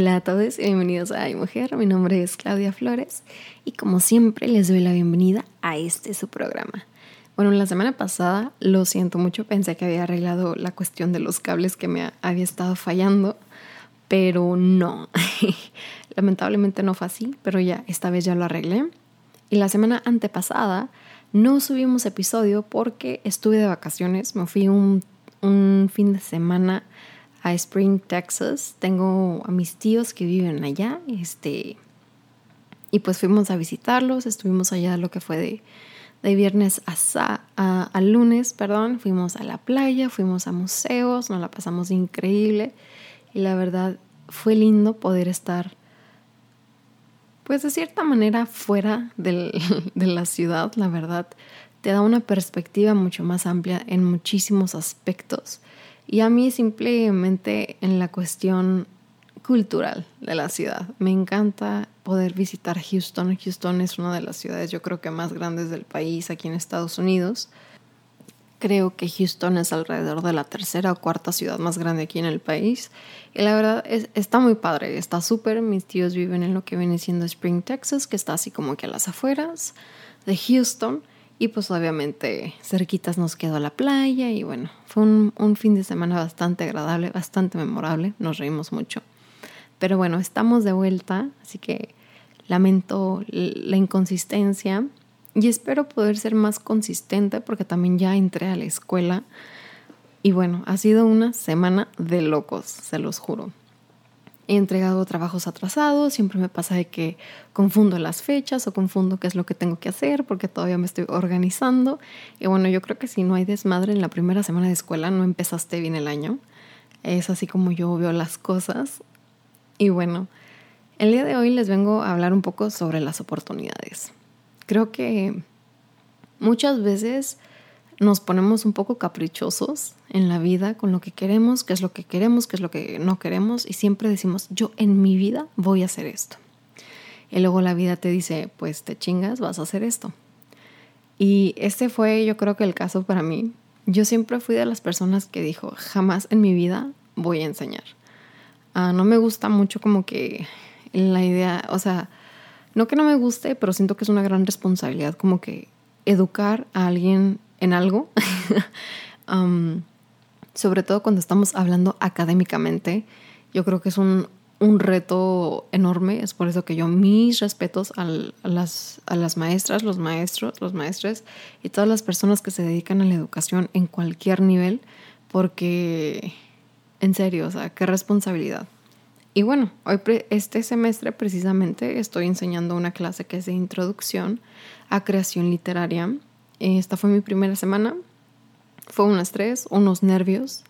Hola a todos y bienvenidos a Ay Mujer. Mi nombre es Claudia Flores y como siempre les doy la bienvenida a este su programa. Bueno, la semana pasada, lo siento mucho, pensé que había arreglado la cuestión de los cables que me había estado fallando, pero no. Lamentablemente no fue así, pero ya, esta vez ya lo arreglé. Y la semana antepasada no subimos episodio porque estuve de vacaciones, me fui un, un fin de semana Spring, Texas. Tengo a mis tíos que viven allá. Este, y pues fuimos a visitarlos. Estuvimos allá lo que fue de, de viernes a, a, lunes, perdón. Fuimos a la playa, fuimos a museos, nos la pasamos increíble. Y la verdad fue lindo poder estar, pues de cierta manera, fuera de la ciudad, la verdad. Te da una perspectiva mucho más amplia en muchísimos aspectos y a mí simplemente en la cuestión cultural de la ciudad. Me encanta poder visitar Houston. Houston es una de las ciudades yo creo que más grandes del país aquí en Estados Unidos. Creo que Houston es alrededor de la tercera o cuarta ciudad más grande aquí en el país. Y la verdad es, está muy padre, está súper. Mis tíos viven en lo que viene siendo Spring, Texas, que está así como que a las afueras de Houston. Y pues obviamente cerquitas nos quedó la playa y bueno, fue un, un, fin de semana bastante agradable, bastante memorable, nos reímos mucho. Pero bueno, estamos de vuelta, así que lamento la inconsistencia y espero poder ser más consistente porque también ya entré a la escuela y bueno, ha sido una semana de locos, se los juro. He entregado trabajos atrasados, siempre me pasa de que confundo las fechas o confundo qué es lo que tengo que hacer porque todavía me estoy organizando. Y bueno, yo creo que si no hay desmadre en la primera semana de escuela, no empezaste bien el año. Es así como yo veo las cosas. Y bueno, el día de hoy les vengo a hablar un poco sobre las oportunidades. Creo que muchas veces nos ponemos un poco caprichosos en la vida con lo que queremos, qué es lo que queremos, qué es lo que no queremos y siempre decimos, yo en mi vida voy a hacer esto. Y luego la vida te dice, pues te chingas, vas a hacer esto. Y este fue yo creo que el caso para mí. Yo siempre fui de las personas que dijo, jamás en mi vida voy a enseñar. Ah, no me gusta mucho como que la idea, o sea, no que no me guste, pero siento que es una gran responsabilidad como que educar a alguien en algo, sobre todo cuando estamos hablando académicamente, yo creo que es un, un reto enorme, es por eso que yo mis respetos a, las, a las maestras, los maestros, los maestres y todas las personas que se dedican a la educación en cualquier nivel, porque en serio, o sea, qué responsabilidad. Y bueno, hoy este semestre precisamente estoy enseñando una clase que es de introducción a creación literaria esta fue mi primera semana. Fue un estrés, unos nervios.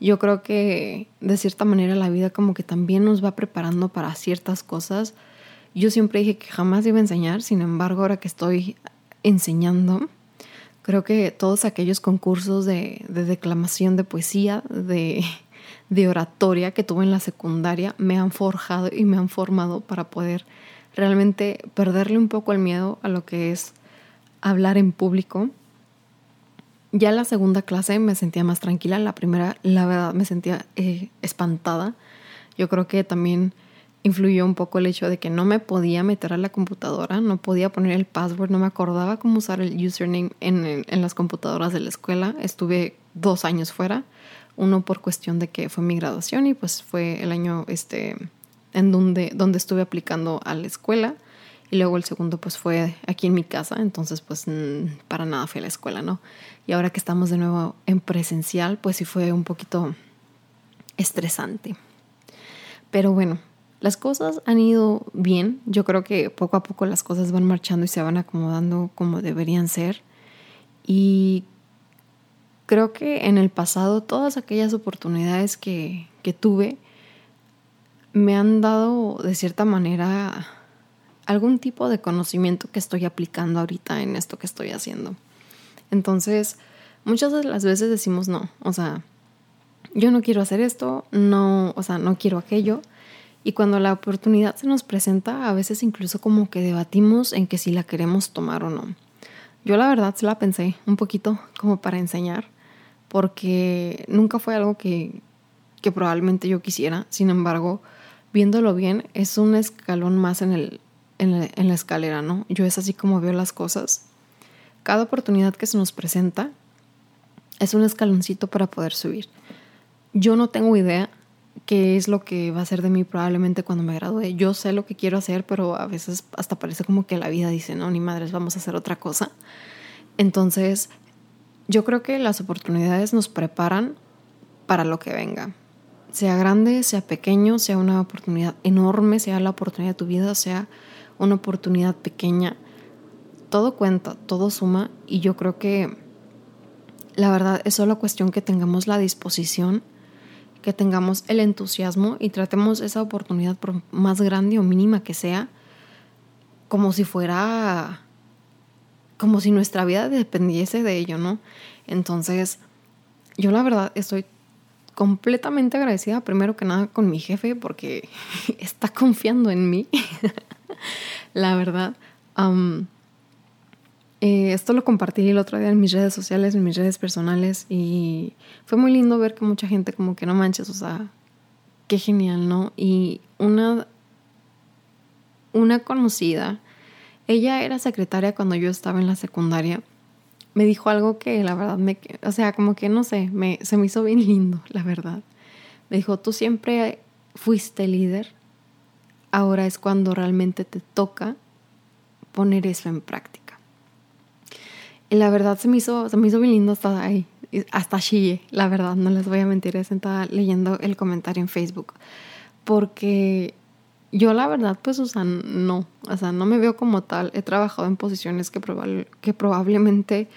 Yo creo que de cierta manera la vida como que también nos va preparando para ciertas cosas. Yo siempre dije que jamás iba a enseñar, sin embargo ahora que estoy enseñando, creo que todos aquellos concursos de, declamación de poesía, de, de oratoria que tuve en la secundaria, me han forjado y me han formado para poder realmente perderle un poco el miedo a lo que es hablar en público. Ya la segunda clase me sentía más tranquila, la primera la verdad me sentía eh, espantada. Yo creo que también influyó un poco el hecho de que no me podía meter a la computadora, no podía poner el password, no me acordaba cómo usar el username en, en las computadoras de la escuela. Estuve dos años fuera, uno por cuestión de que fue mi graduación y pues fue el año este, en donde, donde estuve aplicando a la escuela. Y luego el segundo pues fue aquí en mi casa, entonces pues para nada fui a la escuela, ¿no? Y ahora que estamos de nuevo en presencial, pues sí fue un poquito estresante. Pero bueno, las cosas han ido bien. Yo creo que poco a poco las cosas van marchando y se van acomodando como deberían ser. Y creo que en el pasado todas aquellas oportunidades que, que tuve me han dado de cierta manera algún tipo de conocimiento que estoy aplicando ahorita en esto que estoy haciendo. Entonces, muchas de las veces decimos no, o sea, yo no quiero hacer esto, no, o sea, no quiero aquello. Y cuando la oportunidad se nos presenta, a veces incluso como que debatimos en que si la queremos tomar o no. Yo la verdad se la pensé un poquito como para enseñar, porque nunca fue algo que, que probablemente yo quisiera. Sin embargo, viéndolo bien, es un escalón más en, el, en, la, en la escalera, ¿no? Yo es así como veo las cosas. Cada oportunidad que se nos presenta es un escaloncito para poder subir. Yo no tengo idea qué es lo que va a ser de mí probablemente cuando me gradúe. Yo sé lo que quiero hacer, pero a veces hasta parece como que la vida dice, no, ni madres, vamos a hacer otra cosa. Entonces, yo creo que las oportunidades nos preparan para lo que venga. Sea grande, sea pequeño, sea una oportunidad enorme, sea la oportunidad de tu vida, sea una oportunidad pequeña. Todo cuenta, todo suma y yo creo que la verdad es solo cuestión que tengamos la disposición que tengamos el entusiasmo y tratemos esa oportunidad por más grande o mínima que sea, como si fuera, como si nuestra vida dependiese de ello, ¿no? Entonces, yo la verdad estoy completamente agradecida, primero que nada, con mi jefe, porque está confiando en mí, la verdad. Eh, esto lo compartí el otro día en mis redes sociales, en mis redes personales y fue muy lindo ver que mucha gente como que no manches, o sea, qué genial, ¿no? Y una, una conocida, ella era secretaria cuando yo estaba en la secundaria, me dijo algo que la verdad me, o sea, como que no sé, me, se me hizo bien lindo, la verdad. Me dijo, tú siempre fuiste líder, ahora es cuando realmente te toca poner eso en práctica. Y la verdad se me hizo, se me hizo bien lindo hasta ahí, hasta chille, la verdad, no les voy a mentir, sentada leyendo el comentario en Facebook. Porque yo la verdad, pues, o no, o sea, no me veo como tal. He trabajado en posiciones que, que probablemente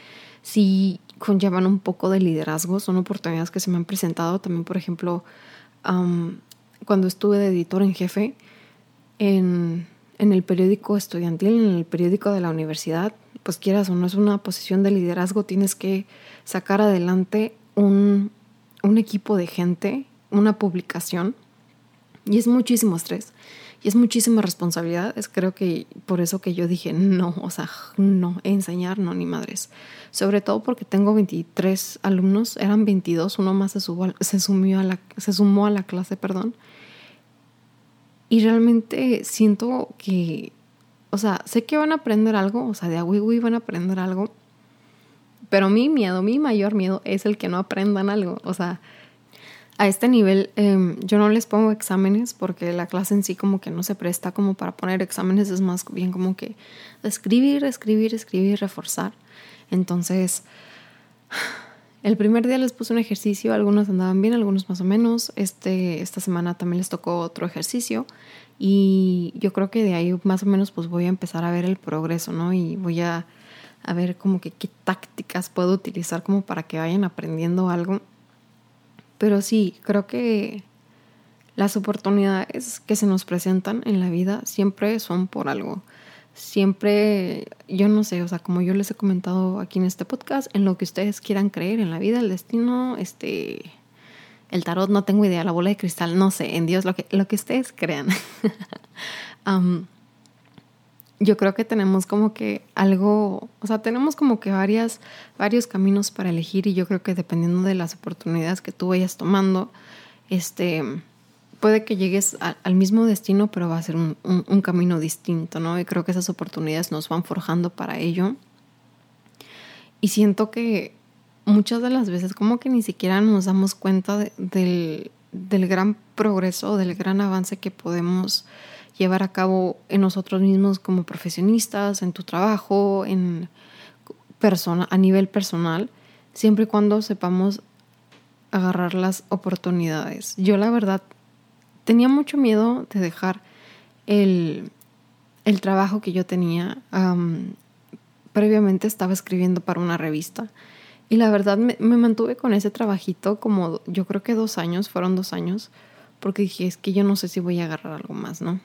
sí conllevan un poco de liderazgo, son oportunidades que se me han presentado. También, por ejemplo, cuando estuve de editor en jefe en, en el periódico estudiantil, en el periódico de la universidad, pues quieras o no es una posición de liderazgo, tienes que sacar adelante un, equipo de gente, una publicación, y es muchísimo estrés. Y es muchísima responsabilidad. Es creo que por eso que yo dije, no, o sea, no, enseñar, no, ni madres. Sobre todo porque tengo 23 alumnos, eran 22, uno más se, se, sumió a la, se sumó a la clase, perdón. Y realmente siento que o sea, sé que van a aprender algo, o sea, de a van a aprender algo, pero mi miedo, mi mayor miedo es el que no aprendan algo. O sea, a este nivel em, yo no les pongo exámenes porque la clase en sí como que no se presta como para poner exámenes, es más bien como que escribir, escribir, escribir, reforzar. Entonces, el primer día les puse un ejercicio, algunos andaban bien, algunos más o menos. Este, esta semana también les tocó otro ejercicio. Y yo creo que de ahí más o menos pues voy a empezar a ver el progreso, ¿no? Y voy a, a ver como que qué tácticas puedo utilizar como para que vayan aprendiendo algo. Pero sí, creo que las oportunidades que se nos presentan en la vida siempre son por algo. Siempre, yo no sé, o sea, como yo les he comentado aquí en este podcast, en lo que ustedes quieran creer, en la vida, el destino, este, el tarot, no tengo idea, la bola de cristal, no sé, en Dios, lo que, lo que ustedes crean. yo creo que tenemos como que algo, o sea, tenemos como que varias, varios caminos para elegir y yo creo que dependiendo de las oportunidades que tú vayas tomando, este, puede que llegues al mismo destino, pero va a ser un, un, camino distinto, ¿no? Y creo que esas oportunidades nos van forjando para ello. Y siento que muchas de las veces como que ni siquiera nos damos cuenta del, gran progreso, del gran avance que podemos llevar a cabo en nosotros mismos como profesionistas, en tu trabajo, en persona, a nivel personal, siempre y cuando sepamos agarrar las oportunidades. Yo la verdad tenía mucho miedo de dejar el, trabajo que yo tenía. previamente estaba escribiendo para una revista y la verdad me, mantuve con ese trabajito como yo creo que dos años, fueron dos años, porque dije, es que yo no sé si voy a agarrar algo más, ¿no?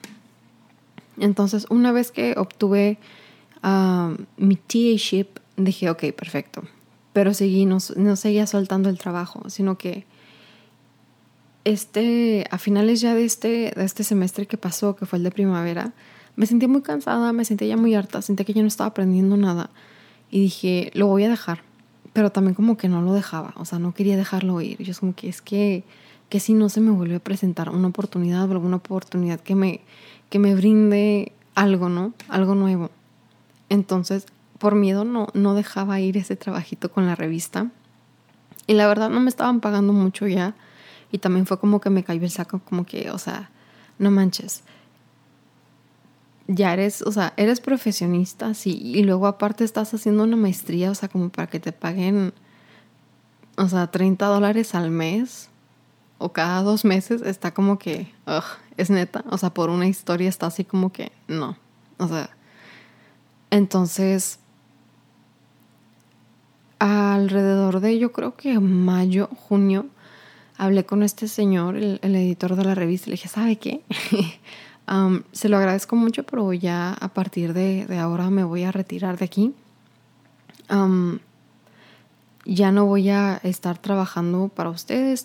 Entonces, una vez que obtuve ah, mi TA-ship, dije, ok, perfecto. Pero seguí, no, no seguía soltando el trabajo, sino que este, a finales ya de este, de este semestre que pasó, que fue el de primavera, me sentí muy cansada, me sentí ya muy harta, sentí que ya no estaba aprendiendo nada. Y dije, lo voy a dejar pero también como que no lo dejaba, o sea, no quería dejarlo ir. Yo es como que es que que si no se me vuelve a presentar una oportunidad o alguna oportunidad que me, que me brinde algo, ¿no? Algo nuevo. Entonces, por miedo no, no dejaba ir ese trabajito con la revista. Y la verdad no me estaban pagando mucho ya. Y también fue como que me cayó el saco, como que, o sea, no manches. Ya eres, o sea, eres profesionista, sí, y luego aparte estás haciendo una maestría, o sea, como para que te paguen, o sea, 30 dólares al mes o cada dos meses, está como que, ugh, es neta, o sea, por una historia está así como que, no, o sea, entonces, alrededor de, yo creo que mayo, junio, hablé con este señor, el, editor de la revista, y le dije, ¿sabe qué? se lo agradezco mucho, pero ya a partir de, ahora me voy a retirar de aquí ya no voy a estar trabajando para ustedes.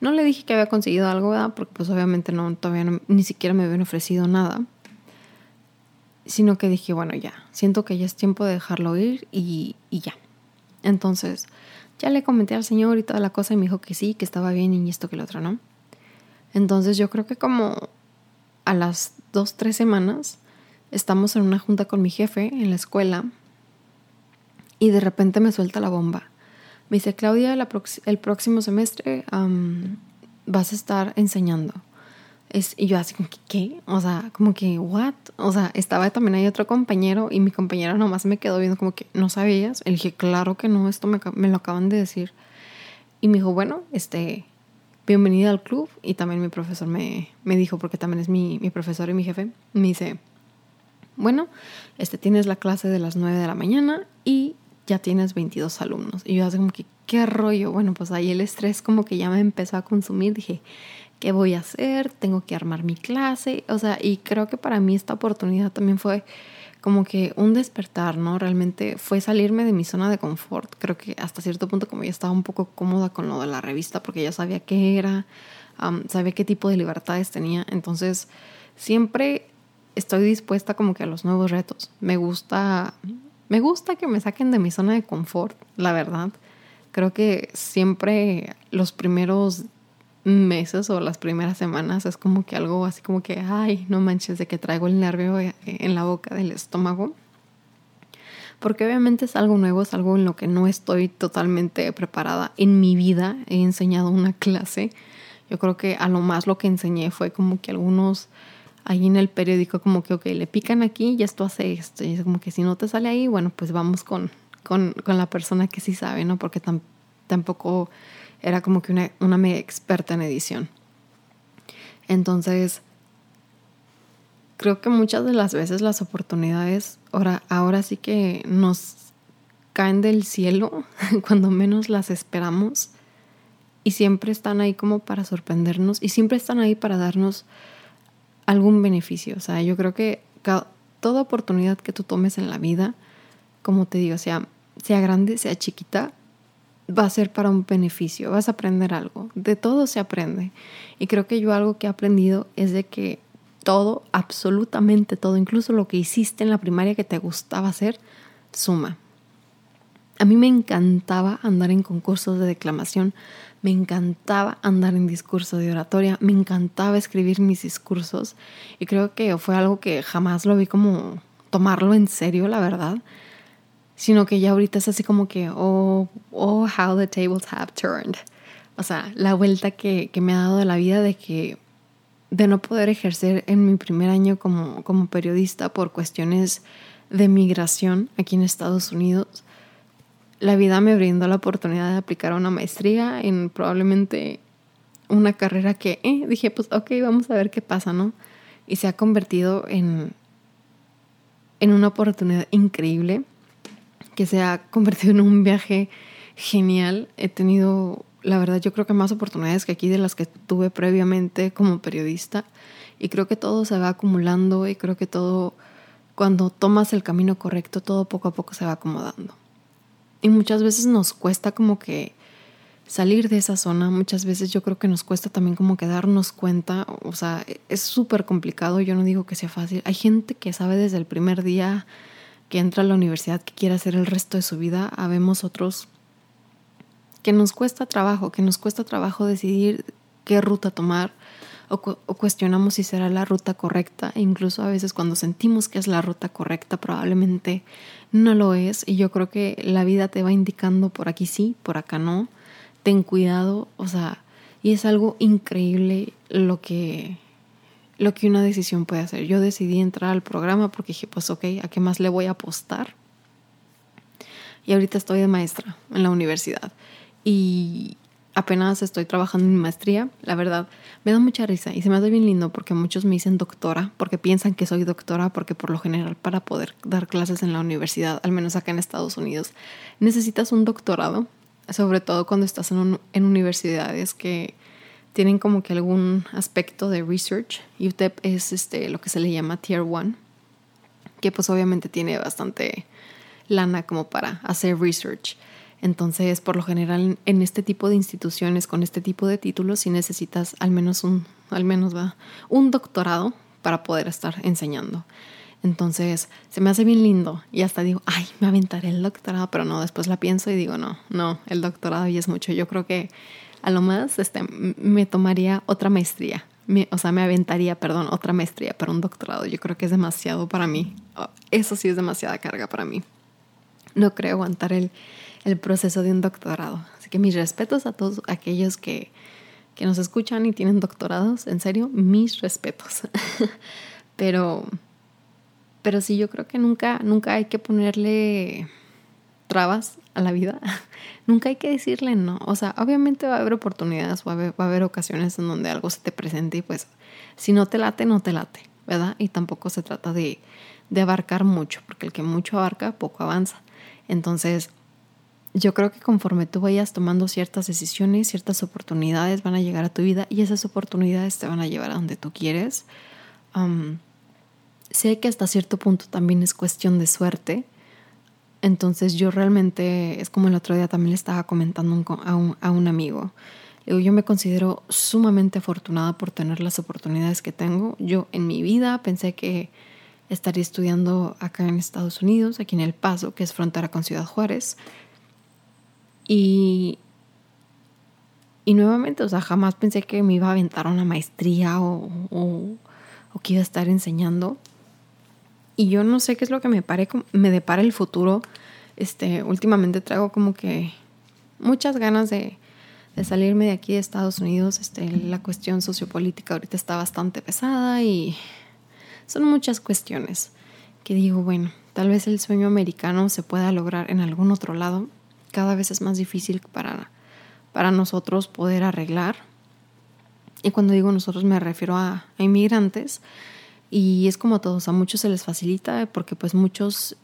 no le dije que había conseguido algo, ¿verdad? Porque pues obviamente no, todavía ni siquiera me habían ofrecido nada. Sino que dije, bueno, ya, siento que ya es tiempo de dejarlo ir y ya. Entonces, ya le comenté al señor y toda la cosa y me dijo que sí, que estaba bien y esto que lo otro, ¿no? Entonces yo creo que como a las dos, tres semanas estamos en una junta con mi jefe en la escuela y de repente me suelta la bomba. Me dice, Claudia, el próximo semestre vas a estar enseñando. Y yo así como que, ¿qué? O sea, como que, ¿what? O sea, estaba también ahí otro compañero y mi compañero nomás me quedó viendo como que, ¿no sabías? Le dije, claro que no, esto me, me lo acaban de decir. Y me dijo, bueno, este, bienvenida al club. Y también mi profesor me, me dijo, porque también es mi, mi profesor y mi jefe, me dice, bueno, este, tienes la clase de las 9 de la mañana y ya tienes 22 alumnos. Y yo así como que, ¿qué rollo? Bueno, pues ahí el estrés como que ya me empezó a consumir. Dije, ¿qué voy a hacer? Tengo que armar mi clase. O sea, y creo que para mí esta oportunidad también fue como que un despertar, ¿no? Realmente fue salirme de mi zona de confort. Creo que hasta cierto punto como ya estaba un poco cómoda con lo de la revista porque ya sabía qué era, sabía qué tipo de libertades tenía. Entonces, siempre estoy dispuesta como que a los nuevos retos. Me gusta me gusta que me saquen de mi zona de confort, la verdad. Creo que siempre los primeros meses o las primeras semanas es como que algo así como que, ay, no manches, de que traigo el nervio en la boca del estómago. Porque obviamente es algo nuevo, es algo en lo que no estoy totalmente preparada. En mi vida he enseñado una clase. Yo creo que a lo más lo que enseñé fue como que algunos ahí en el periódico como que, ok, le pican aquí y esto hace esto. Y es como que si no te sale ahí, bueno, pues vamos con, con, con la persona que sí sabe, ¿no? Porque tampoco era como que una, una mega experta en edición. Entonces, creo que muchas de las veces las oportunidades ahora, ahora sí que nos caen del cielo cuando menos las esperamos y siempre están ahí como para sorprendernos y siempre están ahí para darnos algún beneficio. O sea, yo creo que toda oportunidad que tú tomes en la vida, como te digo, sea, sea grande, sea chiquita, va a ser para un beneficio, vas a aprender algo. De todo se aprende. Y creo que yo algo que he aprendido es de que todo, absolutamente todo, incluso lo que hiciste en la primaria que te gustaba hacer, suma. A mí me encantaba andar en concursos de declamación, me encantaba andar en discurso de oratoria, me encantaba escribir mis discursos y creo que fue algo que jamás lo vi como tomarlo en serio, la verdad, sino que ya ahorita es así como que, oh, oh, how the tables have turned. O sea, la vuelta que, que me ha dado la vida de que de no poder ejercer en mi primer año como, como periodista por cuestiones de migración aquí en Estados Unidos, la vida me brindó la oportunidad de aplicar una maestría en probablemente una carrera que eh, dije, pues ok, vamos a ver qué pasa, ¿no? Y se ha convertido en, en una oportunidad increíble, que se ha convertido en un viaje genial. He tenido, la verdad, yo creo que más oportunidades que aquí de las que tuve previamente como periodista. Y creo que todo se va acumulando y creo que todo, cuando tomas el camino correcto, todo poco a poco se va acomodando. Y muchas veces nos cuesta como que salir de esa zona, muchas veces yo creo que nos cuesta también como que darnos cuenta, o sea, es súper complicado, yo no digo que sea fácil. Hay gente que sabe desde el primer día que entra a la universidad que quiere hacer el resto de su vida, habemos otros que nos cuesta trabajo, que nos cuesta trabajo decidir qué ruta tomar o, cuestionamos si será la ruta correcta. E incluso a veces cuando sentimos que es la ruta correcta, probablemente no lo es. Y yo creo que la vida te va indicando por aquí sí, por acá no. Ten cuidado, o sea, y es algo increíble lo que, lo que una decisión puede hacer. Yo decidí entrar al programa porque dije, pues ok, ¿a qué más le voy a apostar? Y ahorita estoy de maestra en la universidad. Y apenas estoy trabajando en mi maestría, la verdad, me da mucha risa y se me hace bien lindo porque muchos me dicen doctora, porque piensan que soy doctora, porque por lo general para poder dar clases en la universidad, al menos acá en Estados Unidos, necesitas un doctorado, sobre todo cuando estás en, en universidades que tienen como que algún aspecto de research. UTEP es este, lo que se le llama Tier 1, que pues obviamente tiene bastante lana como para hacer research. Entonces, por lo general, en este tipo de instituciones, con este tipo de títulos, sí necesitas al menos un, al menos va, un doctorado para poder estar enseñando. Entonces, se me hace bien lindo y hasta digo, ay, me aventaré el doctorado, pero no, después la pienso y digo, no, no, el doctorado ya es mucho. Yo creo que a lo más este, me tomaría otra maestría, o sea, me aventaría, perdón, otra maestría, pero un doctorado yo creo que es demasiado para mí. Oh, eso sí es demasiada carga para mí. No creo aguantar el, el proceso de un doctorado. Así que mis respetos a todos aquellos que, que nos escuchan y tienen doctorados, en serio, mis respetos. pero pero sí, yo creo que nunca, nunca hay que ponerle trabas a la vida. nunca hay que decirle no. O sea, obviamente va a haber oportunidades, va a haber, va a haber ocasiones en donde algo se te presente y pues si no te late, no te late, ¿verdad? Y tampoco se trata de, de abarcar mucho, porque el que mucho abarca, poco avanza. Entonces, yo creo que conforme tú vayas tomando ciertas decisiones, ciertas oportunidades van a llegar a tu vida y esas oportunidades te van a llevar a donde tú quieres. Sé que hasta cierto punto también es cuestión de suerte. Entonces yo realmente, es como el otro día también le estaba comentando a un, a un amigo. Yo me considero sumamente afortunada por tener las oportunidades que tengo. Yo en mi vida pensé que estaría estudiando acá en Estados Unidos, aquí en El Paso, que es frontera con Ciudad Juárez. Y, y nuevamente, o sea, jamás pensé que me iba a aventar una maestría o, o, o que iba a estar enseñando y yo no sé qué es lo que me, pare, me depara el futuro. Este, últimamente traigo como que muchas ganas de, salirme de aquí de Estados Unidos. Este, la cuestión sociopolítica ahorita está bastante pesada y son muchas cuestiones que digo, bueno, tal vez el sueño americano se pueda lograr en algún otro lado. Cada vez es más difícil para, para nosotros poder arreglar. Y cuando digo nosotros me refiero a, a inmigrantes y es como a todos, a muchos se les facilita porque pues muchos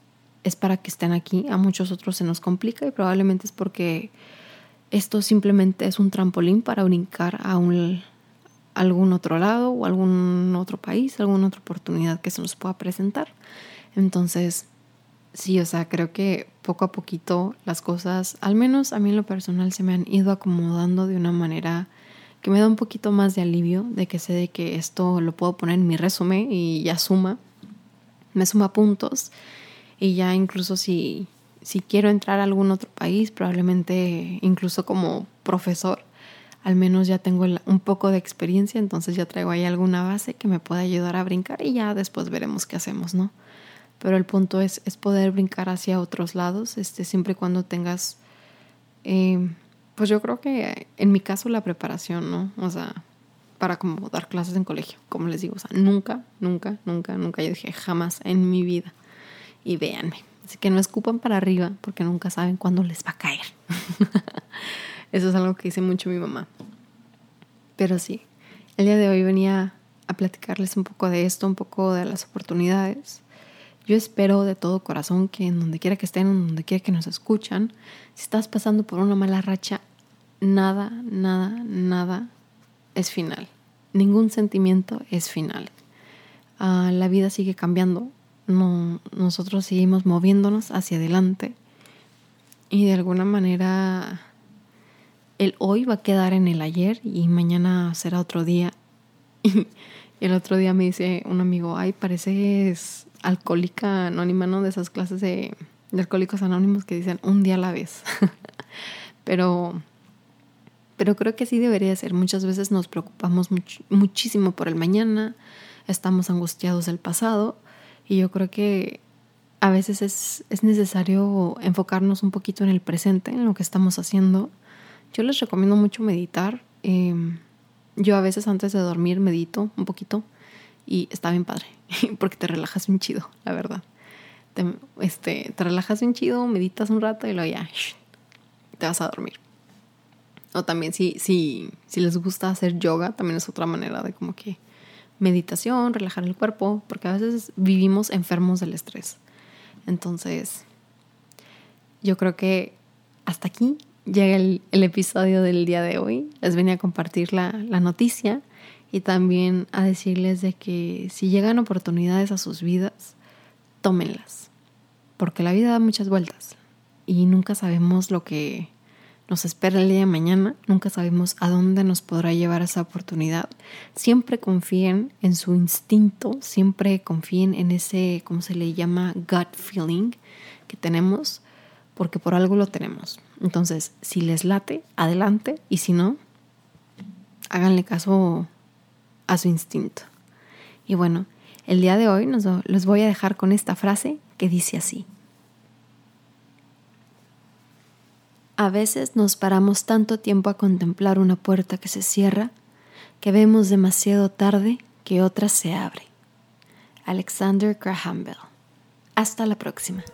es para que estén aquí, a muchos otros se nos complica y probablemente es porque esto simplemente es un trampolín para brincar a un, algún otro lado o algún otro país, alguna otra oportunidad que se nos pueda presentar. Entonces, sí, o sea, creo que poco a poquito las cosas, al menos a mí en lo personal, se me han ido acomodando de una manera que me da un poquito más de alivio de que sé de que esto lo puedo poner en mi resumen y ya suma, me suma puntos y ya incluso si, si quiero entrar a algún otro país, probablemente incluso como profesor, al menos ya tengo un poco de experiencia, entonces ya traigo ahí alguna base que me pueda ayudar a brincar y ya después veremos qué hacemos, ¿no? Pero el punto es, es poder brincar hacia otros lados, este, siempre y cuando tengas... Eh, pues yo creo que en mi caso la preparación, ¿no? O sea, para como dar clases en colegio, como les digo, o sea, nunca, nunca, nunca, nunca, yo dije jamás en mi vida. Y véanme, así que no escupan para arriba porque nunca saben cuándo les va a caer. Eso es algo que dice mucho mi mamá. Pero sí, el día de hoy venía a platicarles un poco de esto, un poco de las oportunidades yo espero de todo corazón que en donde quiera que estén, en donde quiera que nos escuchan, si estás pasando por una mala racha, nada, nada, nada es final. Ningún sentimiento es final. Ah, la vida sigue cambiando. No, nosotros seguimos moviéndonos hacia adelante. Y de alguna manera el hoy va a quedar en el ayer y mañana será otro día. Y el otro día me dice un amigo, ay, pareces alcohólica anónima, ¿no? De esas clases de, alcohólicos anónimos que dicen un día a la vez. pero, pero creo que así debería ser. Muchas veces nos preocupamos muchísimo por el mañana, estamos angustiados del pasado y yo creo que a veces es, es, necesario enfocarnos un poquito en el presente, en lo que estamos haciendo. Yo les recomiendo mucho meditar. Em, yo a veces antes de dormir medito un poquito y está bien padre, porque te relajas un chido, la verdad. Te, este, te relajas un chido, meditas un rato y luego ya te vas a dormir. O también si, si, si les gusta hacer yoga, también es otra manera de como que meditación, relajar el cuerpo, porque a veces vivimos enfermos del estrés. Entonces, yo creo que hasta aquí llega el, episodio del día de hoy. Les venía a compartir la, la noticia y también a decirles de que si llegan oportunidades a sus vidas, tómenlas, porque la vida da muchas vueltas y nunca sabemos lo que nos espera el día de mañana, nunca sabemos a dónde nos podrá llevar esa oportunidad. Siempre confíen en su instinto, siempre confíen en ese, ¿cómo se le llama? Gut feeling que tenemos, porque por algo lo tenemos. Entonces, si les late, adelante, y si no, háganle caso a su instinto. Y bueno, el día de hoy nos, los voy a dejar con esta frase que dice así. A veces nos paramos tanto tiempo a contemplar una puerta que se cierra que vemos demasiado tarde que otra se abre. Alexander Graham Bell. Hasta la próxima.